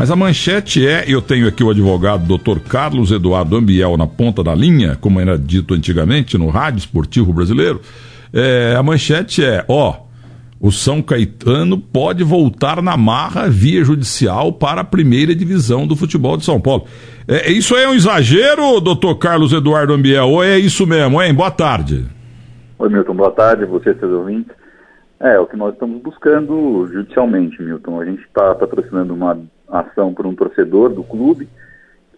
Mas a manchete é, eu tenho aqui o advogado Dr. Carlos Eduardo Ambiel na ponta da linha, como era dito antigamente no rádio esportivo brasileiro. É, a manchete é, ó, o São Caetano pode voltar na marra via judicial para a primeira divisão do futebol de São Paulo. É, isso é um exagero, doutor Carlos Eduardo Ambiel, ou é isso mesmo, hein? Boa tarde. Oi, Milton, boa tarde, você, seus ouvintes. É, o que nós estamos buscando judicialmente, Milton. A gente está patrocinando uma ação por um torcedor do clube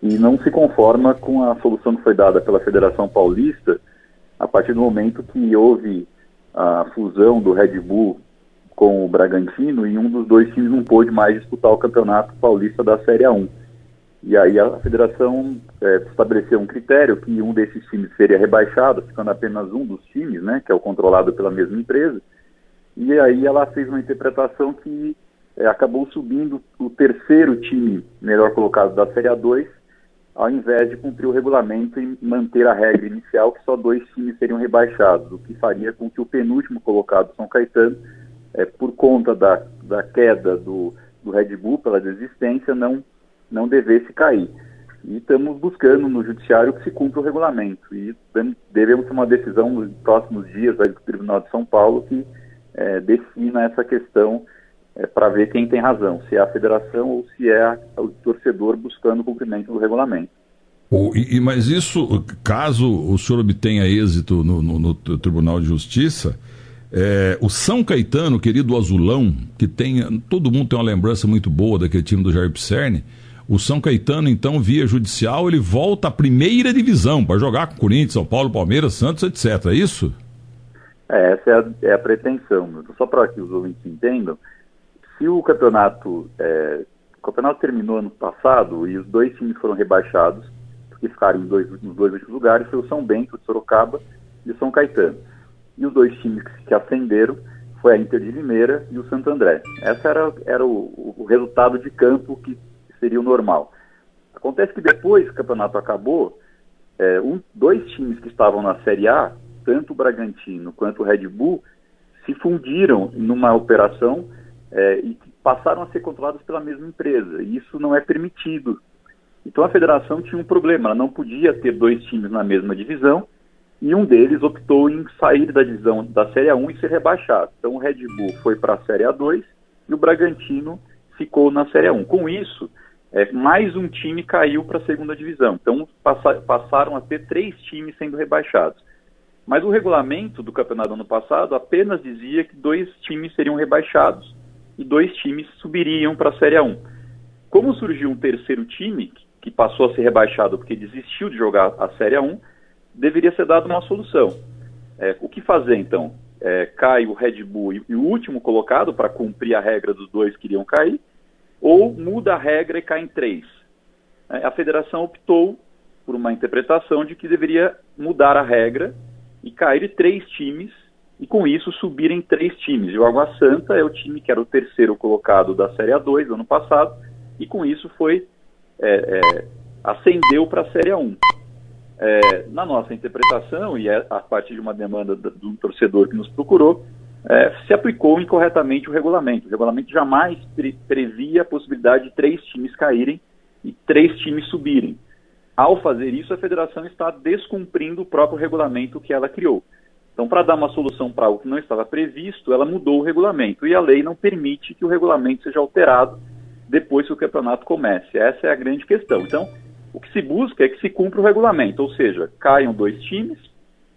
e não se conforma com a solução que foi dada pela Federação Paulista a partir do momento que houve a fusão do Red Bull com o Bragantino e um dos dois times não pôde mais disputar o Campeonato Paulista da Série A1. E aí a federação é, estabeleceu um critério que um desses times seria rebaixado, ficando apenas um dos times, né, que é o controlado pela mesma empresa. E aí ela fez uma interpretação que é, acabou subindo o terceiro time melhor colocado da Série A2, ao invés de cumprir o regulamento e manter a regra inicial que só dois times seriam rebaixados, o que faria com que o penúltimo colocado, São Caetano, é, por conta da, da queda do, do Red Bull pela desistência, não não devesse cair. E estamos buscando no judiciário que se cumpra o regulamento. E devemos ter uma decisão nos próximos dias do Tribunal de São Paulo que é, defina essa questão é, para ver quem tem razão, se é a federação ou se é o torcedor buscando o cumprimento do regulamento. Oh, e, mas isso, caso o senhor obtenha êxito no, no, no Tribunal de Justiça, é, o São Caetano, querido azulão, que tem. Todo mundo tem uma lembrança muito boa daquele time do Jair Pisserni, o São Caetano, então, via judicial, ele volta à primeira divisão para jogar com Corinthians, São Paulo, Palmeiras, Santos, etc. É isso? É, essa é a, é a pretensão. Só para que os ouvintes entendam, se o campeonato. É, o campeonato terminou ano passado e os dois times foram rebaixados, porque ficaram em dois, nos dois últimos lugares, foi o São Bento de Sorocaba e o São Caetano. E os dois times que, que ascenderam foi a Inter de Limeira e o Santo André. Esse era, era o, o resultado de campo que seria o normal. Acontece que depois que o campeonato acabou, é, um, dois times que estavam na Série A, tanto o Bragantino quanto o Red Bull, se fundiram numa operação é, e passaram a ser controlados pela mesma empresa. E isso não é permitido. Então a federação tinha um problema, ela não podia ter dois times na mesma divisão e um deles optou em sair da divisão da Série A1 e ser rebaixado. Então o Red Bull foi para a Série A2 e o Bragantino ficou na Série A1. Com isso, é, mais um time caiu para a segunda divisão. Então passa, passaram a ter três times sendo rebaixados. Mas o regulamento do campeonato ano passado apenas dizia que dois times seriam rebaixados e dois times subiriam para a Série 1. Como surgiu um terceiro time, que passou a ser rebaixado porque desistiu de jogar a Série 1, deveria ser dada uma solução. É, o que fazer então? É, cai o Red Bull e, e o último colocado para cumprir a regra dos dois que iriam cair, ou muda a regra e cai em três. É, a federação optou por uma interpretação de que deveria mudar a regra e cair três times e com isso subirem três times. E o Água Santa é o time que era o terceiro colocado da Série A2 ano passado e com isso foi é, é, ascendeu para a Série A1. É, na nossa interpretação, e é a partir de uma demanda de um torcedor que nos procurou, é, se aplicou incorretamente o regulamento. O regulamento jamais pre previa a possibilidade de três times caírem e três times subirem. Ao fazer isso, a federação está descumprindo o próprio regulamento que ela criou. Então, para dar uma solução para algo que não estava previsto, ela mudou o regulamento e a lei não permite que o regulamento seja alterado depois que o campeonato comece. Essa é a grande questão. Então, o que se busca é que se cumpra o regulamento, ou seja, caiam dois times,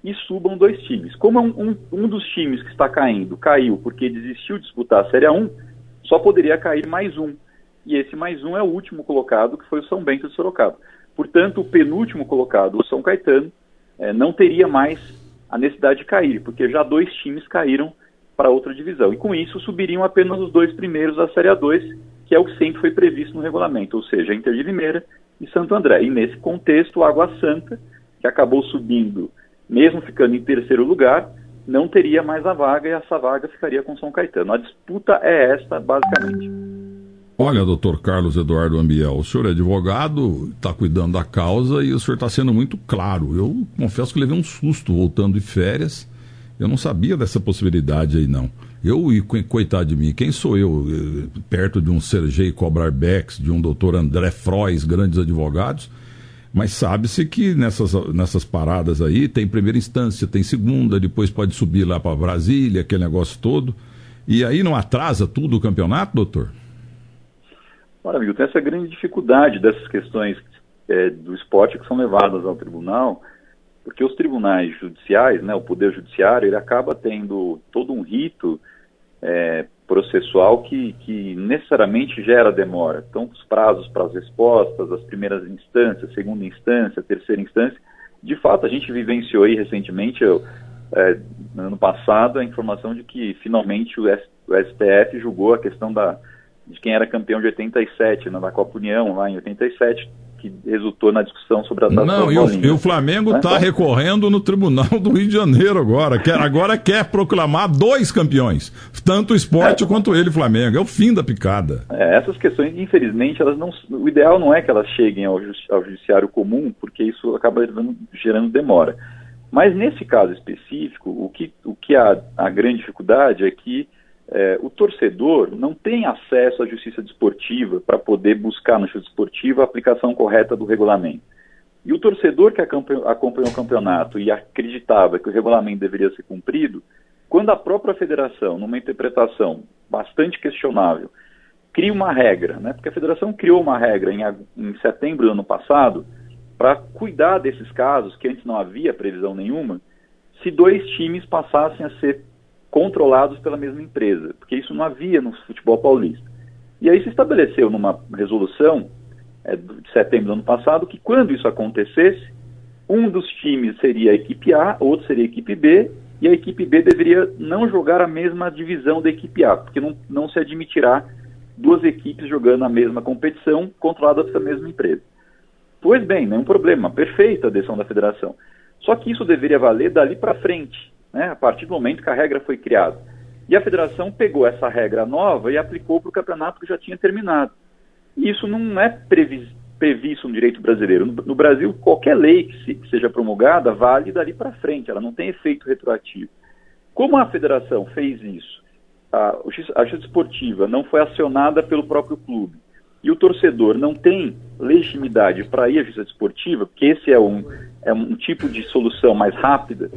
e subam dois times. Como um, um, um, dos times que está caindo caiu porque desistiu de disputar a Série 1, só poderia cair mais um. E esse mais um é o último colocado, que foi o São Bento de Sorocaba. Portanto, o penúltimo colocado, o São Caetano, é, não teria mais a necessidade de cair, porque já dois times caíram para outra divisão. E com isso subiriam apenas os dois primeiros da Série A2, que é o que sempre foi previsto no regulamento, ou seja, Inter de Limeira e Santo André. E nesse contexto, Água Santa, que acabou subindo mesmo ficando em terceiro lugar, não teria mais a vaga e essa vaga ficaria com São Caetano. A disputa é esta, basicamente. Olha, doutor Carlos Eduardo Ambiel, o senhor é advogado, está cuidando da causa e o senhor está sendo muito claro. Eu confesso que levei um susto voltando de férias. Eu não sabia dessa possibilidade aí, não. Eu, e coitado de mim, quem sou eu, eh, perto de um Sergei Cobrar Bex, de um doutor André Frois, grandes advogados, mas sabe-se que nessas, nessas paradas aí tem primeira instância, tem segunda, depois pode subir lá para Brasília, aquele negócio todo. E aí não atrasa tudo o campeonato, doutor? Amigo, tem essa grande dificuldade dessas questões é, do esporte que são levadas ao tribunal, porque os tribunais judiciais, né, o poder judiciário, ele acaba tendo todo um rito é, processual que, que necessariamente gera demora. Então, os prazos para as respostas, as primeiras instâncias, segunda instância, terceira instância, de fato, a gente vivenciou aí recentemente, eu, é, no ano passado, a informação de que finalmente o, S, o STF julgou a questão da, de quem era campeão de 87, né, na Copa União, lá em 87, que resultou na discussão sobre a taça Não, e o, e o, Flamengo está né? recorrendo no Tribunal do Rio de Janeiro agora. Quer, agora quer proclamar dois campeões, tanto o esporte é. quanto ele, Flamengo. É o fim da picada. É, essas questões, infelizmente, elas não, o ideal não é que elas cheguem ao, ao judiciário comum, porque isso acaba gerando, gerando demora. Mas nesse caso específico, o que, o que há a grande dificuldade é que é, o torcedor não tem acesso à justiça desportiva para poder buscar na justiça desportiva a aplicação correta do regulamento. E o torcedor que acompanhou o campeonato e acreditava que o regulamento deveria ser cumprido, quando a própria federação, numa interpretação bastante questionável, cria uma regra, né? porque a federação criou uma regra em, em setembro do ano passado para cuidar desses casos, que antes não havia previsão nenhuma, se dois times passassem a ser controlados pela mesma empresa, porque isso não havia no futebol paulista. E aí se estabeleceu numa resolução é, de setembro do ano passado que quando isso acontecesse, um dos times seria a equipe A, outro seria a equipe B, e a equipe B deveria não jogar a mesma divisão da equipe A, porque não, não se admitirá duas equipes jogando a mesma competição controladas pela mesma empresa. Pois bem, nenhum problema, perfeita a decisão da federação. Só que isso deveria valer dali para frente né, a partir do momento que a regra foi criada. E a federação pegou essa regra nova e aplicou para o campeonato que já tinha terminado. E isso não é previsto no direito brasileiro. No, Brasil, qualquer lei que, se, que, seja promulgada vale dali para frente, ela não tem efeito retroativo. Como a federação fez isso, a, a justiça esportiva não foi acionada pelo próprio clube e o torcedor não tem legitimidade para ir à justiça esportiva, porque esse é um, é um tipo de solução mais rápida,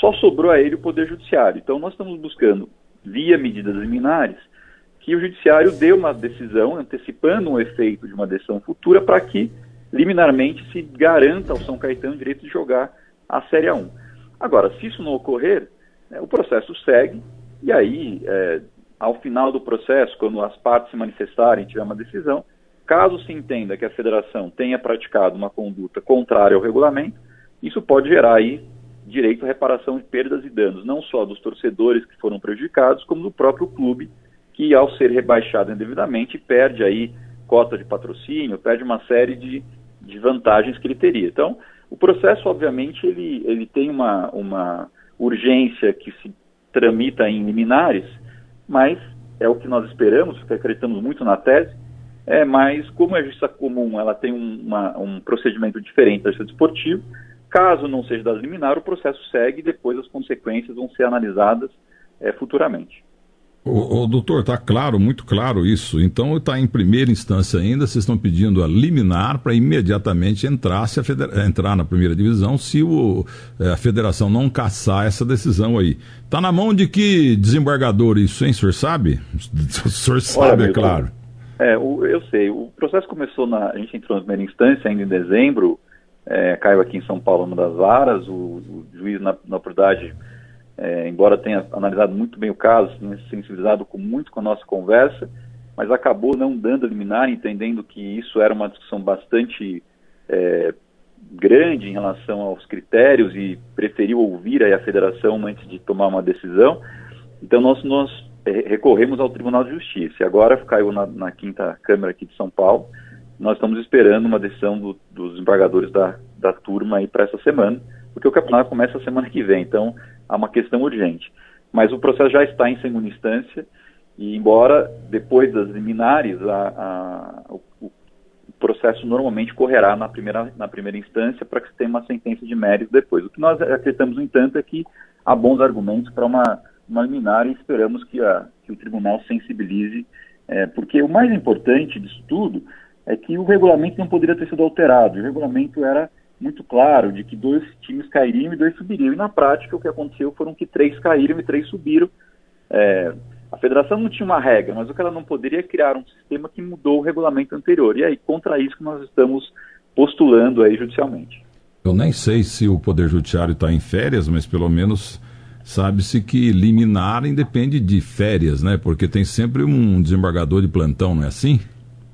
só sobrou a ele o Poder Judiciário. Então, nós estamos buscando, via medidas liminares, que o Judiciário dê uma decisão, antecipando um efeito de uma decisão futura, para que, liminarmente, se garanta ao São Caetano o direito de jogar a Série A1. Agora, se isso não ocorrer, né, o processo segue, e aí, é, ao final do processo, quando as partes se manifestarem e tiver uma decisão, caso se entenda que a federação tenha praticado uma conduta contrária ao regulamento, isso pode gerar aí direito à reparação de perdas e danos, não só dos torcedores que foram prejudicados, como do próprio clube, que ao ser rebaixado indevidamente perde aí cota de patrocínio, perde uma série de, de vantagens que ele teria. Então, o processo, obviamente, ele, ele tem uma, uma urgência que se tramita em liminares, mas é o que nós esperamos, porque acreditamos muito na tese, é, mas como a justiça comum ela tem uma, um procedimento diferente da justiça desportiva, Caso não seja das liminar, o processo segue e depois as consequências vão ser analisadas é, futuramente. O, doutor, está claro, muito claro isso. Então está em primeira instância ainda, vocês estão pedindo a liminar para imediatamente entrar, se federa... entrar na primeira divisão se o, é, a federação não caçar essa decisão aí. Está na mão de que desembargador isso, hein? O senhor sabe? O senhor sabe, Olha, é claro. É, o, eu sei. O processo começou na. A gente entrou na primeira instância ainda em dezembro é, caiu aqui em São Paulo uma das varas, o, o juiz na, na propriedade, é, embora tenha analisado muito bem o caso, sensibilizado com, muito com a nossa conversa, mas acabou não dando liminar, entendendo que isso era uma discussão bastante é, grande em relação aos critérios e preferiu ouvir a federação antes de tomar uma decisão. Então nós, nós é, recorremos ao Tribunal de Justiça. Agora caiu na, na quinta Câmara aqui de São Paulo nós estamos esperando uma decisão do, dos embargadores da, da turma aí para essa semana, porque o campeonato começa a semana que vem, então há uma questão urgente. Mas o processo já está em segunda instância, e embora depois das liminares, a, a, o, o, processo normalmente correrá na primeira, na primeira instância para que se tenha uma sentença de mérito depois. O que nós acreditamos, no entanto, é que há bons argumentos para uma uma liminar e esperamos que, a, que o tribunal sensibilize, é, porque o mais importante disso tudo é que o regulamento não poderia ter sido alterado. O regulamento era muito claro de que dois times cairiam e dois subiriam. E na prática o que aconteceu foram que três caíram e três subiram. É, a federação não tinha uma regra, mas o que ela não poderia criar um sistema que mudou o regulamento anterior. E aí, contra isso que nós estamos postulando aí judicialmente. Eu nem sei se o Poder Judiciário está em férias, mas pelo menos sabe-se que liminar independe de férias, né? Porque tem sempre um desembargador de plantão, não é assim?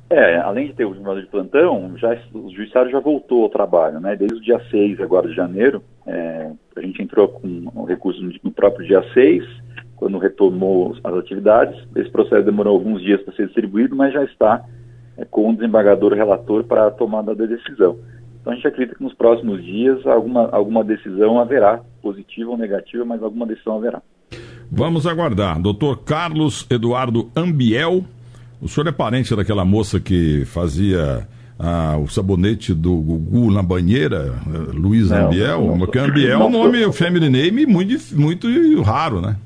É, além de ter o desembargador de plantão, já, o judiciário já voltou ao trabalho, né? Desde o dia 6 agora de janeiro, é, a gente entrou com o recurso no próprio dia 6, quando retomou as atividades. Esse processo demorou alguns dias para ser distribuído, mas já está é, com o desembargador relator para a tomada da decisão. Então a gente acredita que nos próximos dias alguma, alguma decisão haverá, positiva ou negativa, mas alguma decisão haverá. Vamos aguardar. Doutor Carlos Eduardo Ambiel, o senhor é parente daquela moça que fazia ah, o sabonete do Gugu na banheira, Luiz Ambiel? Não, porque Ambiel é um nome, family name, muito, muito raro, né?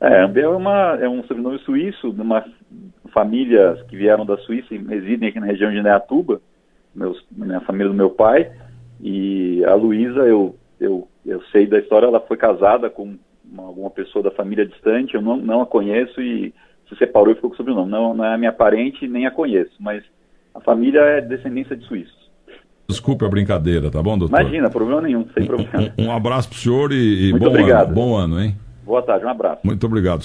É, Ambiel é, uma, é um sobrenome suíço, de uma família que vieram da Suíça e residem aqui na região de Neatuba meus, minha família do meu pai. E a Luísa, eu, eu, eu sei da história, ela foi casada com uma, alguma pessoa da família distante, eu não, não a conheço e se separou e ficou com o sobrenome. Não, não é a minha parente, nem a conheço, mas a família é descendência de suíços. Desculpe a brincadeira, tá bom, doutor? Imagina, problema nenhum, sem problema. Um, um abraço pro senhor e, e bom, obrigado. ano, bom ano, hein? Boa tarde, um abraço. Muito obrigado.